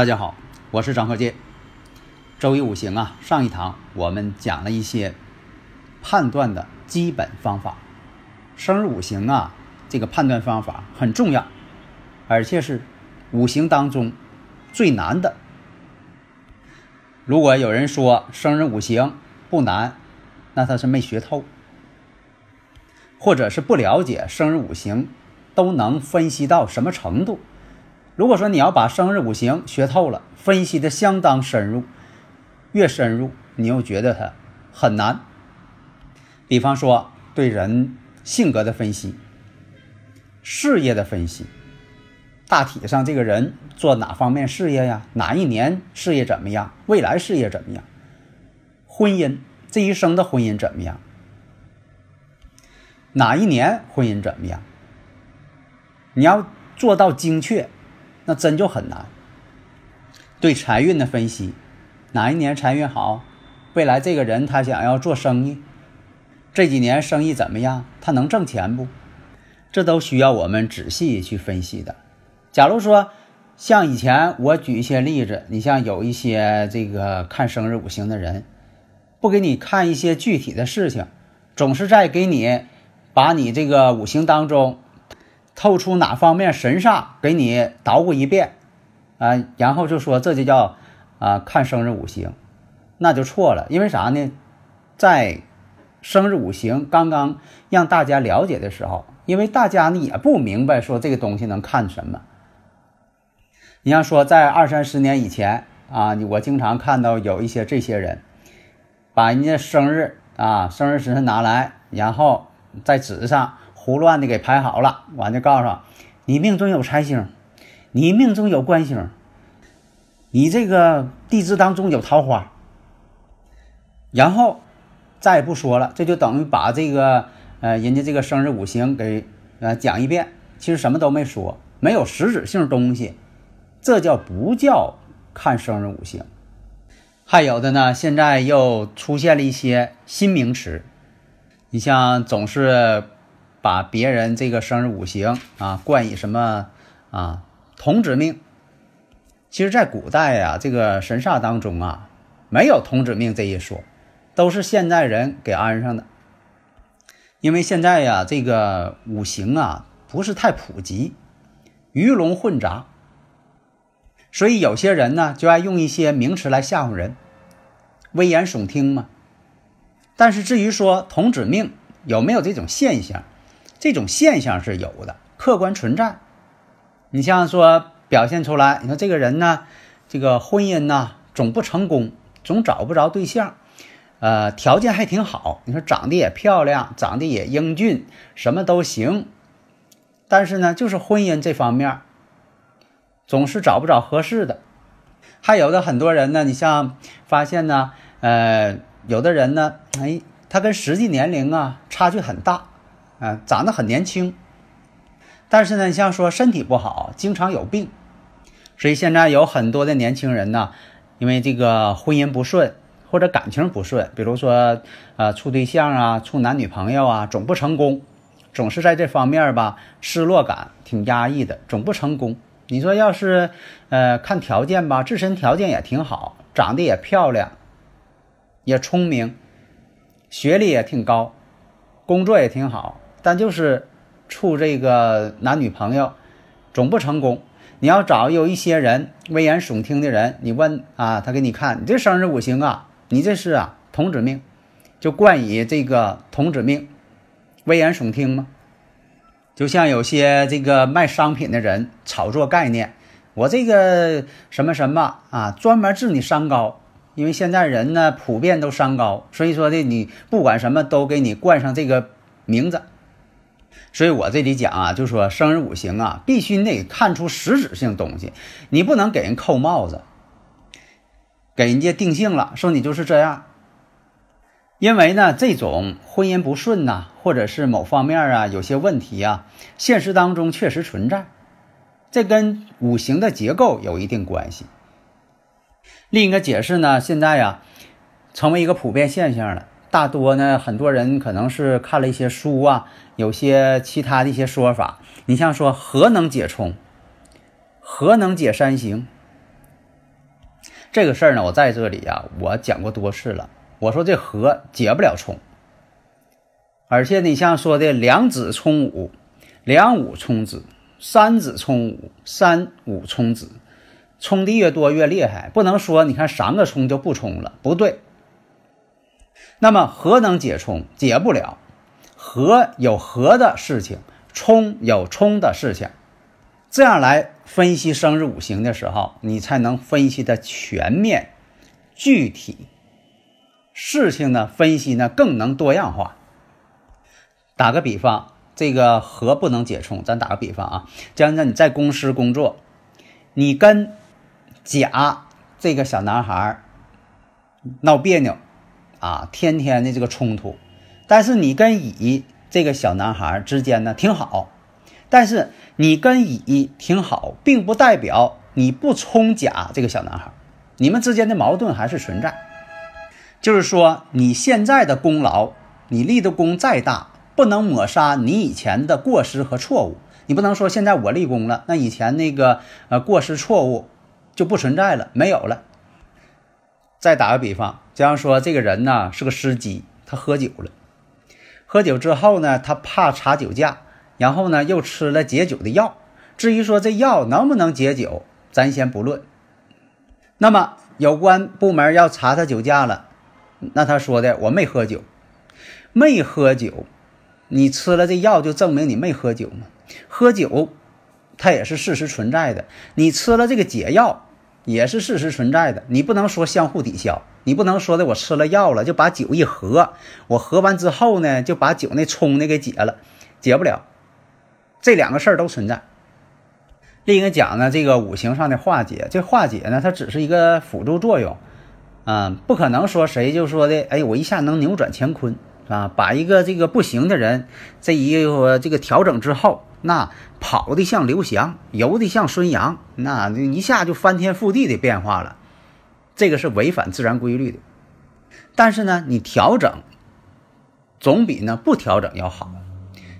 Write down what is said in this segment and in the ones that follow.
大家好，我是张鹤剑。周易五行啊，上一堂我们讲了一些判断的基本方法。生日五行啊，这个判断方法很重要，而且是五行当中最难的。如果有人说生日五行不难，那他是没学透，或者是不了解生日五行都能分析到什么程度。如果说你要把生日五行学透了，分析的相当深入，越深入你又觉得它很难。比方说对人性格的分析、事业的分析，大体上这个人做哪方面事业呀？哪一年事业怎么样？未来事业怎么样？婚姻这一生的婚姻怎么样？哪一年婚姻怎么样？你要做到精确。那真就很难。对财运的分析，哪一年财运好？未来这个人他想要做生意，这几年生意怎么样？他能挣钱不？这都需要我们仔细去分析的。假如说像以前我举一些例子，你像有一些这个看生日五行的人，不给你看一些具体的事情，总是在给你把你这个五行当中。透出哪方面神煞给你捣鼓一遍，啊，然后就说这就叫啊看生日五行，那就错了。因为啥呢？在生日五行刚刚让大家了解的时候，因为大家呢也不明白说这个东西能看什么。你像说在二三十年以前啊，我经常看到有一些这些人，把人家生日啊生日时辰拿来，然后在纸上。胡乱的给排好了，完就告诉你命中有财星，你命中有官星，你这个地支当中有桃花，然后再也不说了，这就等于把这个呃人家这个生日五行给呃讲一遍，其实什么都没说，没有实质性东西，这叫不叫看生日五行？还有的呢，现在又出现了一些新名词，你像总是。把别人这个生日五行啊冠以什么啊童子命？其实，在古代呀，这个神煞当中啊，没有童子命这一说，都是现代人给安上的。因为现在呀，这个五行啊不是太普及，鱼龙混杂，所以有些人呢就爱用一些名词来吓唬人，危言耸听嘛。但是至于说童子命有没有这种现象？这种现象是有的，客观存在。你像说表现出来，你说这个人呢，这个婚姻呢总不成功，总找不着对象，呃，条件还挺好，你说长得也漂亮，长得也英俊，什么都行，但是呢，就是婚姻这方面总是找不着合适的。还有的很多人呢，你像发现呢，呃，有的人呢，哎，他跟实际年龄啊差距很大。啊，长得很年轻，但是呢，像说身体不好，经常有病，所以现在有很多的年轻人呢，因为这个婚姻不顺或者感情不顺，比如说呃处对象啊，处男女朋友啊，总不成功，总是在这方面吧，失落感挺压抑的，总不成功。你说要是呃看条件吧，自身条件也挺好，长得也漂亮，也聪明，学历也挺高，工作也挺好。但就是处这个男女朋友总不成功。你要找有一些人危言耸听的人，你问啊，他给你看，你这生日五行啊，你这是啊童子命，就冠以这个童子命，危言耸听吗？就像有些这个卖商品的人炒作概念，我这个什么什么啊，专门治你三高，因为现在人呢普遍都三高，所以说的你不管什么都给你冠上这个名字。所以我这里讲啊，就说生日五行啊，必须得看出实质性东西，你不能给人扣帽子，给人家定性了，说你就是这样。因为呢，这种婚姻不顺呐，或者是某方面啊有些问题啊，现实当中确实存在，这跟五行的结构有一定关系。另一个解释呢，现在呀，成为一个普遍现象了。大多呢，很多人可能是看了一些书啊，有些其他的一些说法。你像说核能解冲，核能解三刑，这个事儿呢，我在这里啊，我讲过多次了。我说这和解不了冲，而且你像说的两子冲五，两五冲子，三子冲五，三五冲子，冲的越多越厉害，不能说你看三个冲就不冲了，不对。那么和能解冲？解不了。和有和的事情，冲有冲的事情，这样来分析生日五行的时候，你才能分析的全面、具体。事情呢，分析呢更能多样化。打个比方，这个和不能解冲，咱打个比方啊，将来你在公司工作，你跟甲这个小男孩闹别扭啊，天天的这个冲突，但是你跟乙这个小男孩之间呢挺好，但是你跟乙挺好，并不代表你不冲甲这个小男孩，你们之间的矛盾还是存在。就是说，你现在的功劳，你立的功再大，不能抹杀你以前的过失和错误。你不能说现在我立功了，那以前那个呃过失错误就不存在了，没有了。再打个比方，比方说这个人呢是个司机，他喝酒了，喝酒之后呢，他怕查酒驾，然后呢又吃了解酒的药。至于说这药能不能解酒，咱先不论。那么有关部门要查他酒驾了。那他说的我没喝酒，没喝酒，你吃了这药就证明你没喝酒吗？喝酒，它也是事实存在的。你吃了这个解药，也是事实存在的。你不能说相互抵消，你不能说的我吃了药了就把酒一喝，我喝完之后呢就把酒那冲的给解了，解不了。这两个事儿都存在。另一个讲呢，这个五行上的化解，这化解呢，它只是一个辅助作用。嗯，不可能说谁就说的，哎，我一下能扭转乾坤啊！把一个这个不行的人，这一个这个调整之后，那跑的像刘翔，游的像孙杨，那一下就翻天覆地的变化了。这个是违反自然规律的。但是呢，你调整总比呢不调整要好。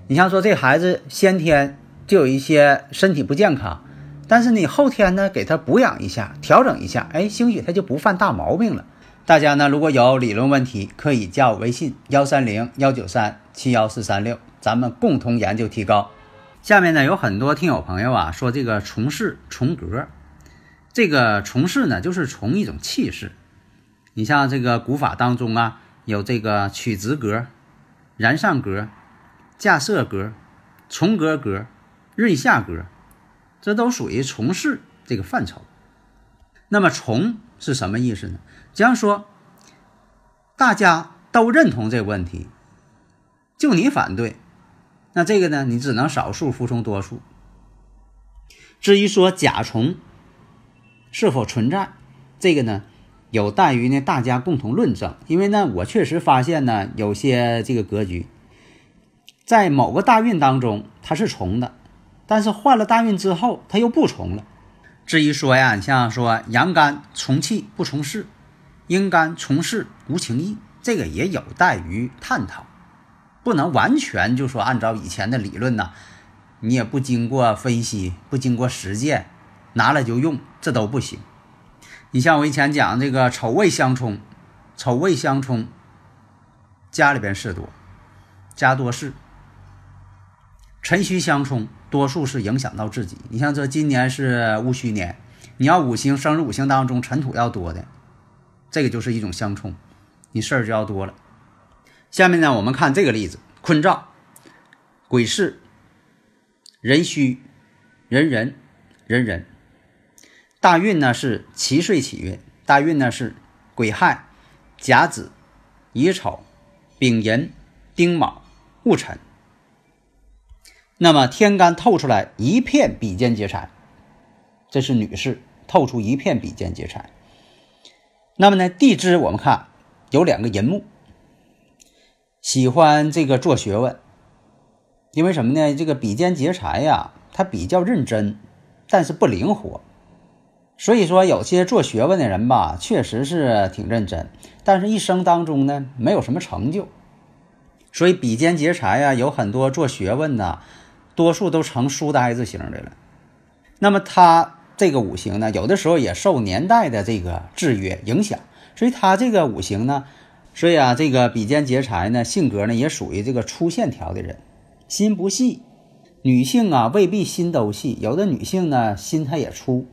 你像说这孩子先天就有一些身体不健康。但是你后天呢，给他补养一下，调整一下，哎，兴许他就不犯大毛病了。大家呢，如果有理论问题，可以加我微信幺三零幺九三七幺四三六，咱们共同研究提高。下面呢，有很多听友朋友啊，说这个从事重格，这个从事呢，就是从一种气势。你像这个古法当中啊，有这个曲直格、然上格、架设格、重格格、润下格。这都属于从事这个范畴。那么“从”是什么意思呢？假如说大家都认同这个问题，就你反对，那这个呢，你只能少数服从多数。至于说甲虫是否存在，这个呢，有待于呢大家共同论证。因为呢，我确实发现呢，有些这个格局在某个大运当中它是重的。但是换了大运之后，它又不重了。至于说呀，你像说阳干从气不从事，应该从事无情义，这个也有待于探讨，不能完全就说按照以前的理论呢，你也不经过分析，不经过实践，拿来就用，这都不行。你像我以前讲这个丑未相冲，丑未相冲，家里边事多，家多事。辰戌相冲，多数是影响到自己。你像这今年是戊戌年，你要五行生日五行当中尘土要多的，这个就是一种相冲，你事儿就要多了。下面呢，我们看这个例子：坤兆、癸巳、壬戌、壬壬、壬壬。大运呢是七岁起运，大运呢是癸亥、甲子、乙丑、丙寅、丁卯、戊辰。那么天干透出来一片比肩劫财，这是女士透出一片比肩劫财。那么呢，地支我们看有两个寅木，喜欢这个做学问，因为什么呢？这个比肩劫财呀，他比较认真，但是不灵活。所以说，有些做学问的人吧，确实是挺认真，但是一生当中呢，没有什么成就。所以比肩劫财呀，有很多做学问的，多数都成书呆子型的了。那么他这个五行呢，有的时候也受年代的这个制约影响，所以他这个五行呢，所以啊，这个比肩劫财呢，性格呢也属于这个粗线条的人，心不细。女性啊，未必心都细，有的女性呢，心她也粗。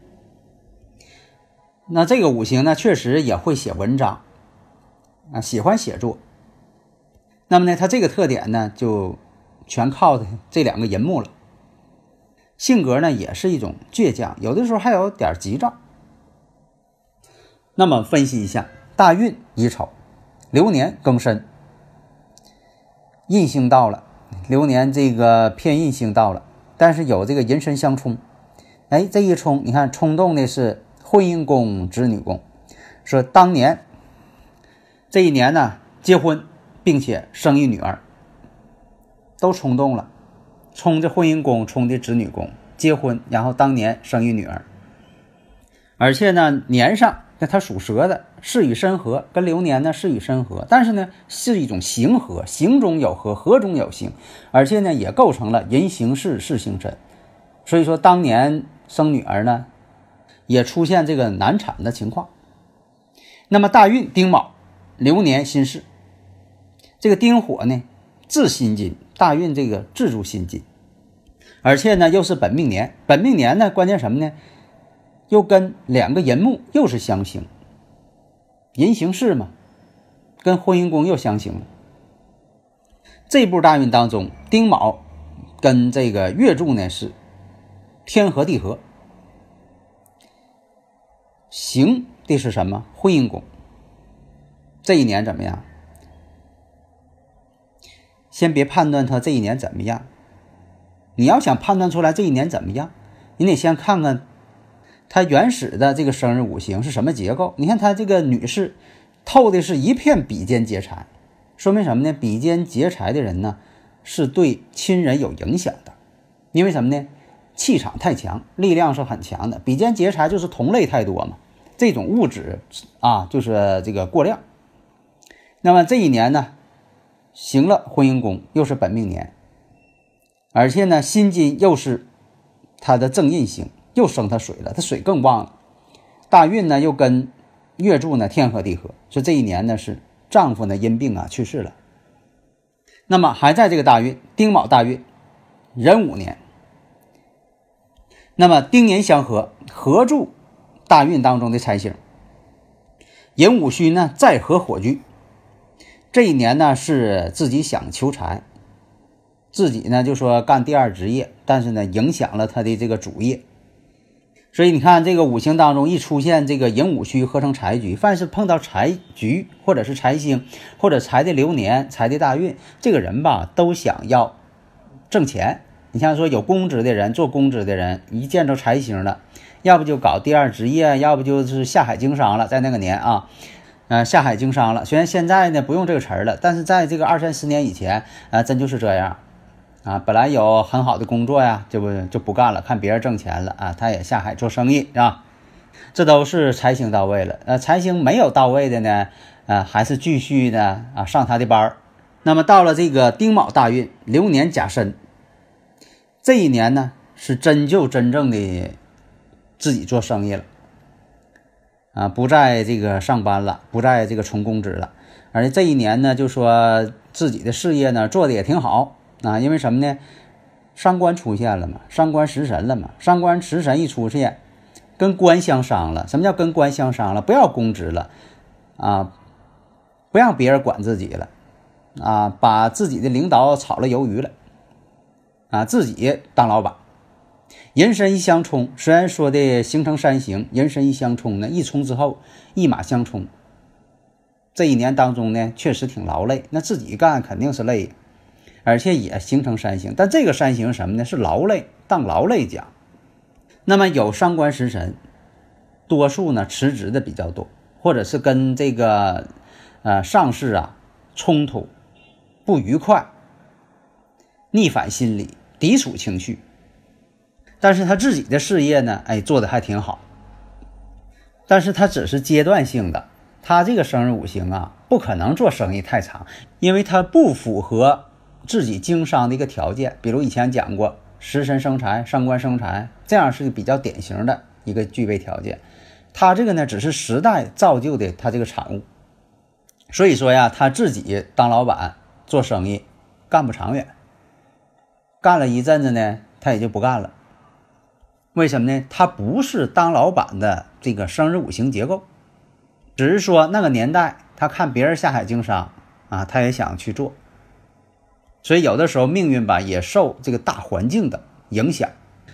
那这个五行呢，确实也会写文章，啊，喜欢写作。那么呢，他这个特点呢，就全靠这两个银木了。性格呢，也是一种倔强，有的时候还有点急躁。那么分析一下，大运乙丑，流年庚申，印星到了，流年这个偏印星到了，但是有这个寅申相冲，哎，这一冲，你看冲动的是。婚姻宫、子女宫，说当年这一年呢，结婚并且生一女儿，都冲动了，冲的婚姻宫，冲的子女宫，结婚，然后当年生一女儿，而且呢，年上那他属蛇的，是与申合，跟流年呢是与申合，但是呢是一种行合，行中有合，合中有行，而且呢也构成了人行事，事行身，所以说当年生女儿呢。也出现这个难产的情况。那么大运丁卯，流年辛巳，这个丁火呢制辛金，大运这个制住辛金，而且呢又是本命年，本命年呢关键什么呢？又跟两个寅木又是相刑，寅行巳嘛，跟婚姻宫又相刑了。这部大运当中，丁卯跟这个月柱呢是天合地合。行的是什么？婚姻宫。这一年怎么样？先别判断他这一年怎么样。你要想判断出来这一年怎么样，你得先看看他原始的这个生日五行是什么结构。你看他这个女士透的是一片比肩劫财，说明什么呢？比肩劫财的人呢，是对亲人有影响的。因为什么呢？气场太强，力量是很强的。比肩劫财就是同类太多嘛，这种物质啊，就是这个过量。那么这一年呢，行了婚姻宫，又是本命年，而且呢，辛金又是他的正印星，又生他水了，他水更旺了。大运呢又跟月柱呢天合地合，说这一年呢是丈夫呢因病啊去世了。那么还在这个大运丁卯大运壬午年。那么丁年相合，合住大运当中的财星，寅午戌呢再合火局。这一年呢是自己想求财，自己呢就说干第二职业，但是呢影响了他的这个主业。所以你看这个五行当中一出现这个寅午戌合成财局，凡是碰到财局或者是财星或者财的流年、财的大运，这个人吧都想要挣钱。你像说有公职的人，做公职的人，一见着财星了，要不就搞第二职业，要不就是下海经商了。在那个年啊，呃，下海经商了。虽然现在呢不用这个词儿了，但是在这个二三十年以前，啊，真就是这样，啊，本来有很好的工作呀，就不就不干了，看别人挣钱了啊，他也下海做生意，是吧？这都是财星到位了。呃，财星没有到位的呢，啊，还是继续的啊上他的班儿。那么到了这个丁卯大运，流年甲申。这一年呢，是真就真正的自己做生意了，啊，不在这个上班了，不在这个充公职了，而且这一年呢，就说自己的事业呢做的也挺好啊，因为什么呢？伤官出现了嘛，伤官食神了嘛，伤官食神一出现，跟官相伤了。什么叫跟官相伤了？不要公职了啊，不让别人管自己了啊，把自己的领导炒了鱿鱼了。啊，自己当老板，人身一相冲，虽然说的形成三形，人身一相冲呢，一冲之后一马相冲，这一年当中呢，确实挺劳累。那自己干肯定是累，而且也形成三刑。但这个三刑什么呢？是劳累，当劳累讲。那么有伤官食神，多数呢辞职的比较多，或者是跟这个呃上司啊冲突、不愉快、逆反心理、抵触情绪。但是他自己的事业呢，哎，做的还挺好。但是他只是阶段性的。他这个生日五行啊，不可能做生意太长，因为他不符合自己经商的一个条件。比如以前讲过，食神生财，上官生财，这样是比较典型的一个具备条件。他这个呢，只是时代造就的他这个产物。所以说呀，他自己当老板做生意干不长远，干了一阵子呢，他也就不干了。为什么呢？他不是当老板的这个生日五行结构。只是说那个年代，他看别人下海经商啊，他也想去做。所以有的时候命运吧，也受这个大环境的影响。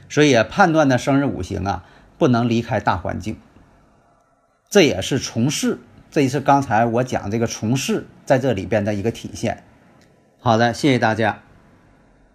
所以判断的生日五行啊，不能离开大环境。这也是从事，这也是刚才我讲这个从事在这里边的一个体现。好的，谢谢大家。